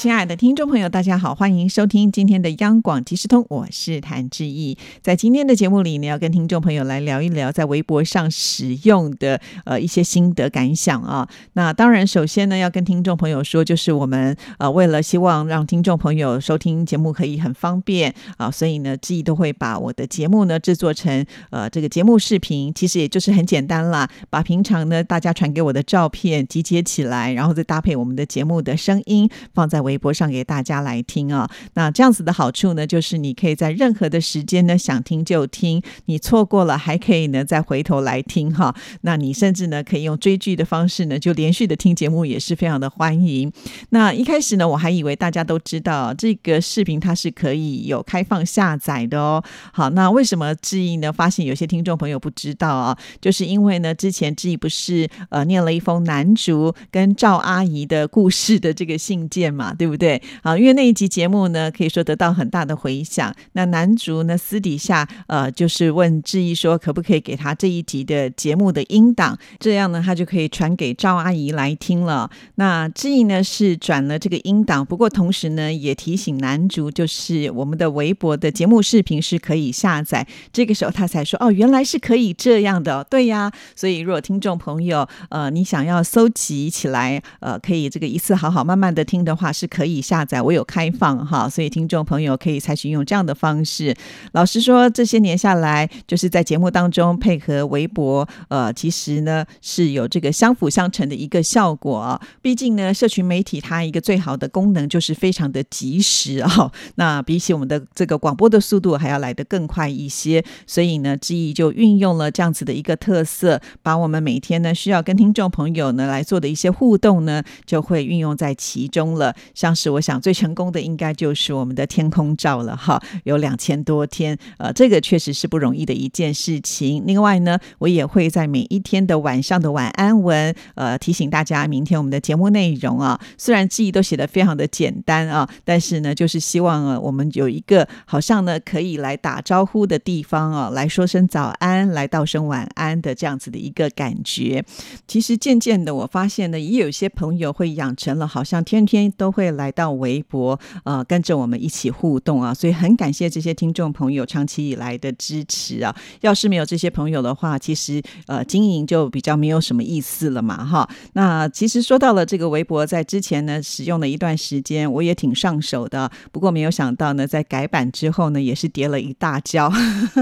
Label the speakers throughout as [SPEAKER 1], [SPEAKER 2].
[SPEAKER 1] 亲爱的听众朋友，大家好，欢迎收听今天的央广即时通，我是谭志毅。在今天的节目里呢，要跟听众朋友来聊一聊在微博上使用的呃一些心得感想啊。那当然，首先呢，要跟听众朋友说，就是我们呃为了希望让听众朋友收听节目可以很方便啊，所以呢，志毅都会把我的节目呢制作成呃这个节目视频，其实也就是很简单啦，把平常呢大家传给我的照片集结起来，然后再搭配我们的节目的声音放在微。微博上给大家来听啊，那这样子的好处呢，就是你可以在任何的时间呢想听就听，你错过了还可以呢再回头来听哈。那你甚至呢可以用追剧的方式呢就连续的听节目，也是非常的欢迎。那一开始呢我还以为大家都知道这个视频它是可以有开放下载的哦。好，那为什么志毅呢发现有些听众朋友不知道啊？就是因为呢之前志毅不是呃念了一封男主跟赵阿姨的故事的这个信件嘛。对不对？好，因为那一集节目呢，可以说得到很大的回响。那男主呢，私底下呃，就是问志毅说，可不可以给他这一集的节目的音档？这样呢，他就可以传给赵阿姨来听了。那志毅呢，是转了这个音档，不过同时呢，也提醒男主，就是我们的微博的节目视频是可以下载。这个时候他才说，哦，原来是可以这样的，对呀。所以如果听众朋友呃，你想要搜集起来，呃，可以这个一次好好慢慢的听的话，是。可以下载，我有开放哈，所以听众朋友可以采取用这样的方式。老实说，这些年下来，就是在节目当中配合微博，呃，其实呢是有这个相辅相成的一个效果。毕竟呢，社群媒体它一个最好的功能就是非常的及时啊。那比起我们的这个广播的速度还要来得更快一些，所以呢，之意就运用了这样子的一个特色，把我们每天呢需要跟听众朋友呢来做的一些互动呢，就会运用在其中了。像是我想最成功的应该就是我们的天空照了哈，有两千多天，呃，这个确实是不容易的一件事情。另外呢，我也会在每一天的晚上的晚安文，呃，提醒大家明天我们的节目内容啊。虽然记忆都写的非常的简单啊，但是呢，就是希望啊，我们有一个好像呢可以来打招呼的地方啊，来说声早安，来道声晚安的这样子的一个感觉。其实渐渐的，我发现呢，也有些朋友会养成了好像天天都会。来到微博，呃，跟着我们一起互动啊，所以很感谢这些听众朋友长期以来的支持啊。要是没有这些朋友的话，其实呃，经营就比较没有什么意思了嘛，哈。那其实说到了这个微博，在之前呢，使用了一段时间，我也挺上手的。不过没有想到呢，在改版之后呢，也是跌了一大跤。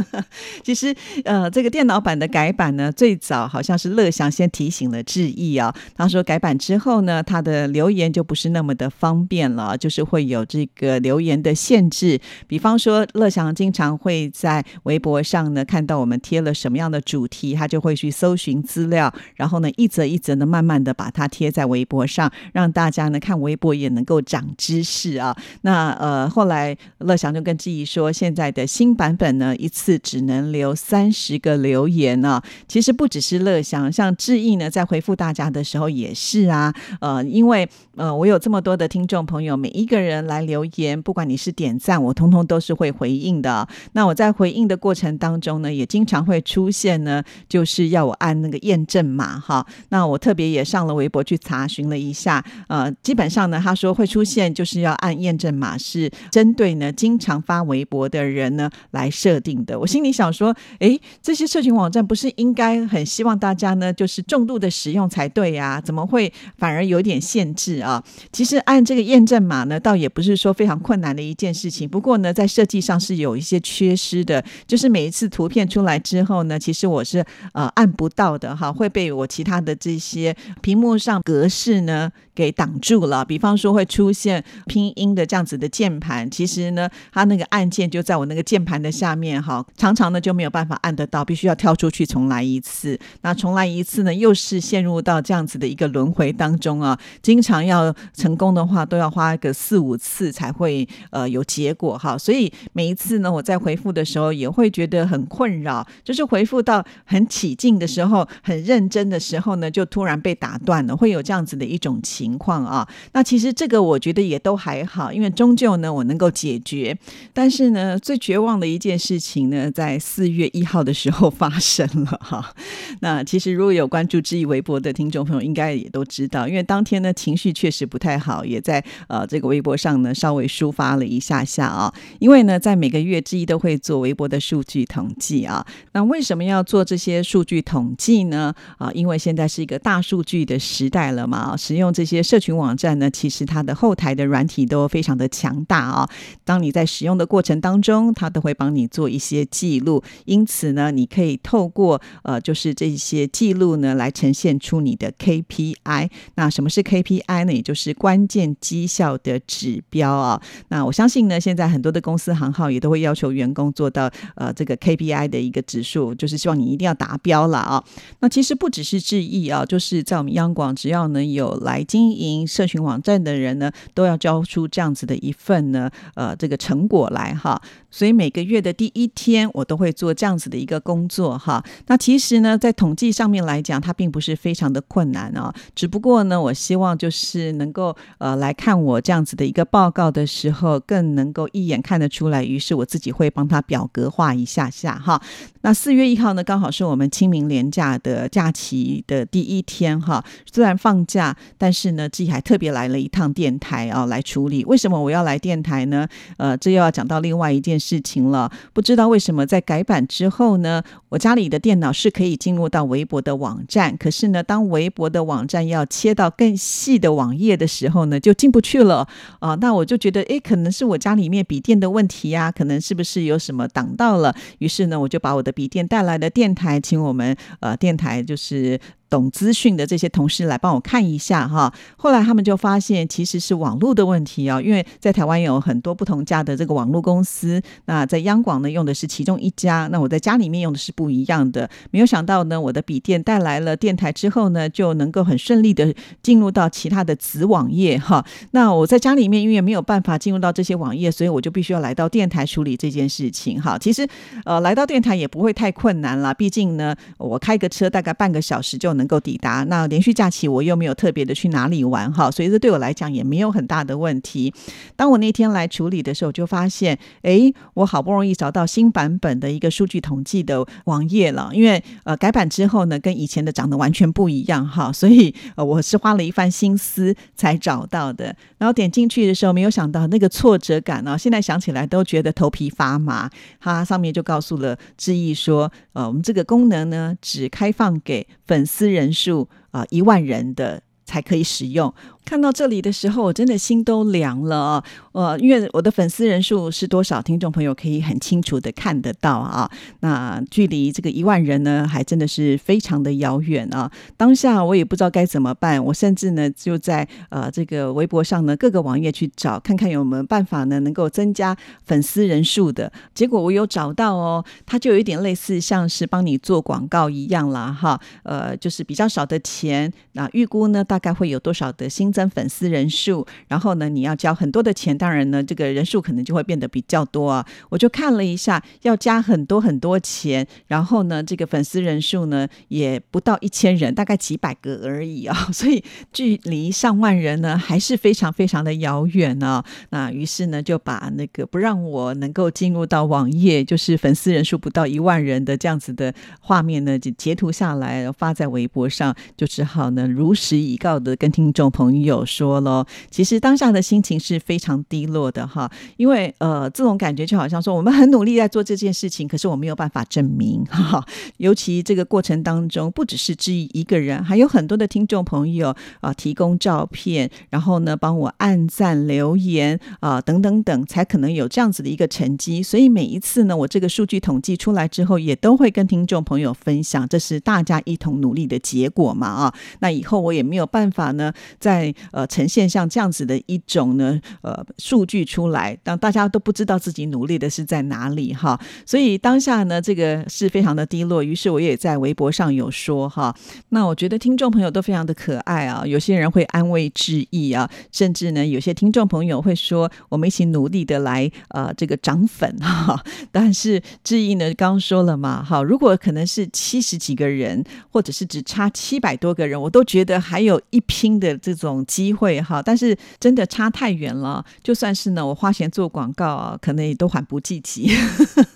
[SPEAKER 1] 其实呃，这个电脑版的改版呢，最早好像是乐祥先提醒了志毅啊，他说改版之后呢，他的留言就不是那么的方。方便了，就是会有这个留言的限制。比方说，乐祥经常会在微博上呢看到我们贴了什么样的主题，他就会去搜寻资料，然后呢一则一则的慢慢的把它贴在微博上，让大家呢看微博也能够长知识啊。那呃后来乐祥就跟志毅说，现在的新版本呢一次只能留三十个留言呢。其实不只是乐祥，像志毅呢在回复大家的时候也是啊。呃，因为呃我有这么多的听。听众朋友，每一个人来留言，不管你是点赞，我通通都是会回应的。那我在回应的过程当中呢，也经常会出现呢，就是要我按那个验证码哈。那我特别也上了微博去查询了一下，呃，基本上呢，他说会出现就是要按验证码，是针对呢经常发微博的人呢来设定的。我心里想说，哎，这些社群网站不是应该很希望大家呢就是重度的使用才对呀？怎么会反而有点限制啊？其实按这个验证码呢，倒也不是说非常困难的一件事情。不过呢，在设计上是有一些缺失的，就是每一次图片出来之后呢，其实我是呃按不到的哈，会被我其他的这些屏幕上格式呢。给挡住了。比方说会出现拼音的这样子的键盘，其实呢，它那个按键就在我那个键盘的下面哈，常常呢就没有办法按得到，必须要跳出去重来一次。那重来一次呢，又是陷入到这样子的一个轮回当中啊。经常要成功的话，都要花个四五次才会呃有结果哈。所以每一次呢，我在回复的时候也会觉得很困扰，就是回复到很起劲的时候，很认真的时候呢，就突然被打断了，会有这样子的一种情情况啊。那其实这个我觉得也都还好，因为终究呢我能够解决。但是呢，最绝望的一件事情呢，在四月一号的时候发生了哈。那其实如果有关注知意微博的听众朋友，应该也都知道，因为当天呢情绪确实不太好，也在呃这个微博上呢稍微抒发了一下下啊。因为呢，在每个月之一都会做微博的数据统计啊。那为什么要做这些数据统计呢？啊，因为现在是一个大数据的时代了嘛。使用这些社群网站呢，其实它的后台的软体都非常的强大啊。当你在使用的过程当中，它都会帮你做一些记录。因此呢，你可以透过呃，就是这些记录呢，来呈现出你的 KPI。那什么是 KPI 呢？也就是关键绩效的指标啊。那我相信呢，现在很多的公司行号也都会要求员工做到呃这个 KPI 的一个指数，就是希望你一定要达标了啊。那其实不只是智意啊，就是在我们央广，只要能有来经经营社群网站的人呢，都要交出这样子的一份呢呃这个成果来哈。所以每个月的第一天，我都会做这样子的一个工作哈。那其实呢，在统计上面来讲，它并不是非常的困难啊。只不过呢，我希望就是能够呃来看我这样子的一个报告的时候，更能够一眼看得出来。于是我自己会帮他表格化一下下哈。那四月一号呢，刚好是我们清明连假的假期的第一天哈。虽然放假，但是呢，自己还特别来了一趟电台啊来处理。为什么我要来电台呢？呃，这又要讲到另外一件。事情了，不知道为什么在改版之后呢，我家里的电脑是可以进入到微博的网站，可是呢，当微博的网站要切到更细的网页的时候呢，就进不去了啊。那我就觉得，哎，可能是我家里面笔电的问题呀，可能是不是有什么挡到了？于是呢，我就把我的笔电带来的电台，请我们呃电台就是。懂资讯的这些同事来帮我看一下哈，后来他们就发现其实是网络的问题啊，因为在台湾有很多不同家的这个网络公司，那在央广呢用的是其中一家，那我在家里面用的是不一样的。没有想到呢，我的笔电带来了电台之后呢，就能够很顺利的进入到其他的子网页哈。那我在家里面因为没有办法进入到这些网页，所以我就必须要来到电台处理这件事情哈。其实呃来到电台也不会太困难了，毕竟呢我开个车大概半个小时就。能够抵达那连续假期，我又没有特别的去哪里玩哈，所以这对我来讲也没有很大的问题。当我那天来处理的时候，就发现，哎，我好不容易找到新版本的一个数据统计的网页了，因为呃改版之后呢，跟以前的长得完全不一样哈，所以呃我是花了一番心思才找到的。然后点进去的时候，没有想到那个挫折感呢，现在想起来都觉得头皮发麻。它上面就告诉了志毅说，呃，我们这个功能呢，只开放给粉丝。人数啊，一万人的才可以使用。看到这里的时候，我真的心都凉了啊！呃，因为我的粉丝人数是多少，听众朋友可以很清楚的看得到啊。那距离这个一万人呢，还真的是非常的遥远啊。当下我也不知道该怎么办，我甚至呢就在呃这个微博上呢各个网页去找，看看有没有办法呢能够增加粉丝人数的。结果我有找到哦，它就有一点类似像是帮你做广告一样啦，哈。呃，就是比较少的钱，那预估呢大概会有多少的新。增粉丝人数，然后呢，你要交很多的钱，当然呢，这个人数可能就会变得比较多啊。我就看了一下，要加很多很多钱，然后呢，这个粉丝人数呢也不到一千人，大概几百个而已啊。所以距离上万人呢还是非常非常的遥远啊。那于是呢，就把那个不让我能够进入到网页，就是粉丝人数不到一万人的这样子的画面呢，就截图下来发在微博上，就只好呢如实以告的跟听众朋友。有说了，其实当下的心情是非常低落的哈，因为呃，这种感觉就好像说，我们很努力在做这件事情，可是我没有办法证明哈。尤其这个过程当中，不只是质疑一个人，还有很多的听众朋友啊，提供照片，然后呢，帮我按赞、留言啊，等等等，才可能有这样子的一个成绩。所以每一次呢，我这个数据统计出来之后，也都会跟听众朋友分享，这是大家一同努力的结果嘛啊。那以后我也没有办法呢，在呃呈现像这样子的一种呢呃数据出来，让大家都不知道自己努力的是在哪里哈，所以当下呢这个是非常的低落。于是我也在微博上有说哈，那我觉得听众朋友都非常的可爱啊，有些人会安慰致意啊，甚至呢有些听众朋友会说我们一起努力的来呃这个涨粉哈，但是致意呢刚说了嘛哈，如果可能是七十几个人，或者是只差七百多个人，我都觉得还有一拼的这种机会哈。但是真的差太远了，就算是呢，我花钱做广告，可能也都缓不济急。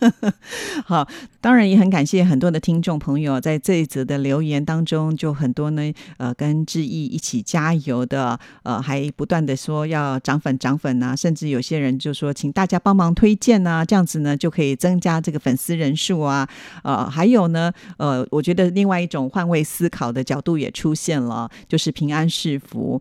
[SPEAKER 1] 好，当然也很感谢很多的听众朋友在这一则的留言当中，就很多呢，呃，跟志毅一起加油的，呃，还不断的说要涨粉涨粉啊，甚至有些人就说请大家帮忙推荐啊，这样子呢就可以增加这个粉丝人数啊，呃，还有呢，呃，我觉得另外一种换位思考的角度也出现了，就是平安是福。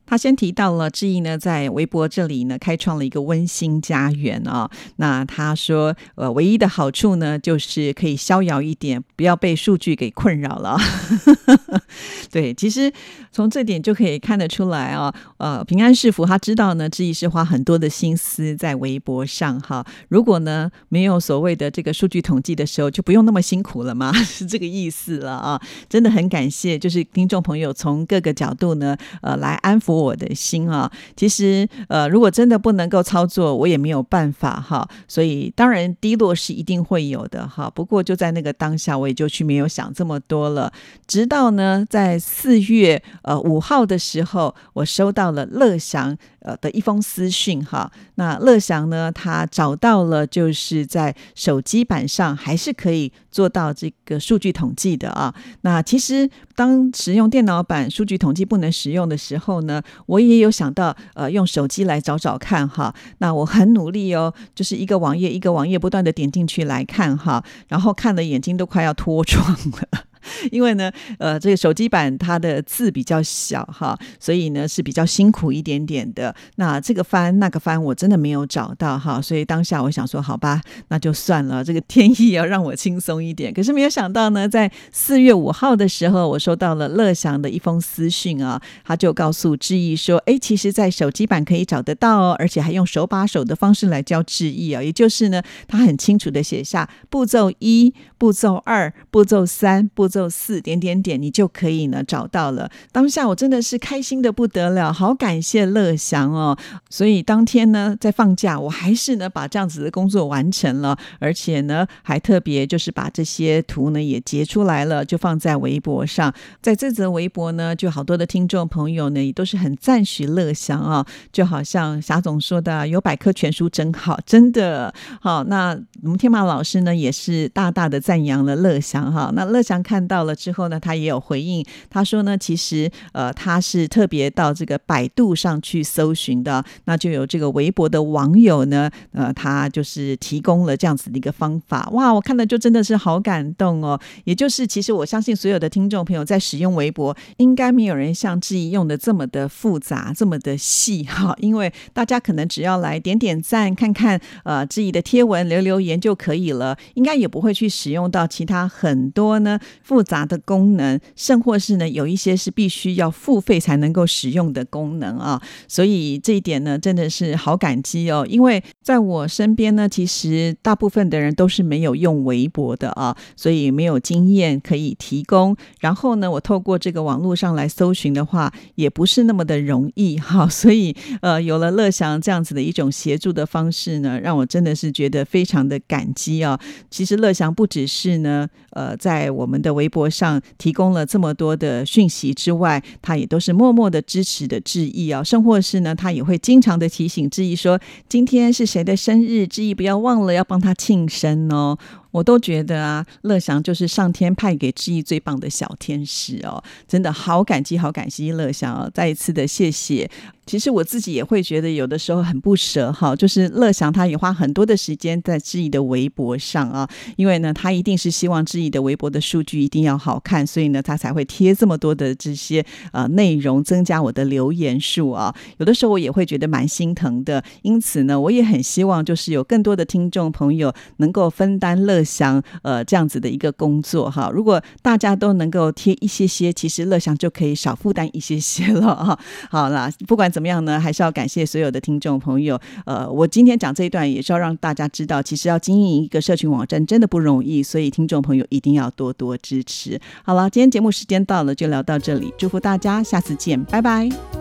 [SPEAKER 1] 他先提到了志毅呢，在微博这里呢，开创了一个温馨家园啊。那他说，呃，唯一的好处呢，就是可以逍遥一点，不要被数据给困扰了。对，其实从这点就可以看得出来啊。呃，平安是福，他知道呢，志毅是花很多的心思在微博上哈。如果呢，没有所谓的这个数据统计的时候，就不用那么辛苦了嘛，是这个意思了啊。真的很感谢，就是听众朋友从各个角度呢，呃，来安抚。我的心啊，其实呃，如果真的不能够操作，我也没有办法哈。所以当然低落是一定会有的哈。不过就在那个当下，我也就去没有想这么多了。直到呢，在四月呃五号的时候，我收到了乐祥。呃的一封私讯哈，那乐祥呢，他找到了，就是在手机版上还是可以做到这个数据统计的啊。那其实当使用电脑版数据统计不能使用的时候呢，我也有想到呃用手机来找找看哈。那我很努力哦，就是一个网页一个网页不断的点进去来看哈，然后看的眼睛都快要脱妆了。因为呢，呃，这个手机版它的字比较小哈，所以呢是比较辛苦一点点的。那这个翻那个翻，我真的没有找到哈，所以当下我想说，好吧，那就算了。这个天意要让我轻松一点。可是没有想到呢，在四月五号的时候，我收到了乐祥的一封私讯啊，他就告诉志毅说，哎，其实，在手机版可以找得到哦，而且还用手把手的方式来教志毅啊，也就是呢，他很清楚的写下步骤一、步骤二、步骤三、步。骤四点点点，你就可以呢找到了。当下我真的是开心的不得了，好感谢乐祥哦。所以当天呢，在放假，我还是呢把这样子的工作完成了，而且呢还特别就是把这些图呢也截出来了，就放在微博上。在这则微博呢，就好多的听众朋友呢也都是很赞许乐祥啊，就好像霞总说的，有百科全书真好，真的好。那我们天马老师呢也是大大的赞扬了乐祥哈。那乐祥看。看到了之后呢，他也有回应。他说呢，其实呃，他是特别到这个百度上去搜寻的，那就有这个微博的网友呢，呃，他就是提供了这样子的一个方法。哇，我看了就真的是好感动哦。也就是，其实我相信所有的听众朋友在使用微博，应该没有人像志毅用的这么的复杂，这么的细哈。因为大家可能只要来点点赞，看看呃志毅的贴文，留留言就可以了，应该也不会去使用到其他很多呢。复杂的功能，甚或是呢，有一些是必须要付费才能够使用的功能啊，所以这一点呢，真的是好感激哦。因为在我身边呢，其实大部分的人都是没有用微博的啊，所以没有经验可以提供。然后呢，我透过这个网络上来搜寻的话，也不是那么的容易哈。所以呃，有了乐祥这样子的一种协助的方式呢，让我真的是觉得非常的感激啊。其实乐祥不只是呢，呃，在我们的微博上提供了这么多的讯息之外，他也都是默默的支持的致意啊，甚或是呢，他也会经常的提醒致意说，今天是谁的生日，致意不要忘了要帮他庆生哦。我都觉得啊，乐祥就是上天派给志毅最棒的小天使哦，真的好感激，好感激乐祥哦，再一次的谢谢。其实我自己也会觉得有的时候很不舍哈，就是乐祥他也花很多的时间在志毅的微博上啊，因为呢，他一定是希望志毅的微博的数据一定要好看，所以呢，他才会贴这么多的这些呃内容，增加我的留言数啊。有的时候我也会觉得蛮心疼的，因此呢，我也很希望就是有更多的听众朋友能够分担乐。乐祥呃这样子的一个工作哈。如果大家都能够贴一些些，其实乐祥就可以少负担一些些了哈。好啦，不管怎么样呢，还是要感谢所有的听众朋友。呃，我今天讲这一段也是要让大家知道，其实要经营一个社群网站真的不容易，所以听众朋友一定要多多支持。好了，今天节目时间到了，就聊到这里，祝福大家，下次见，拜拜。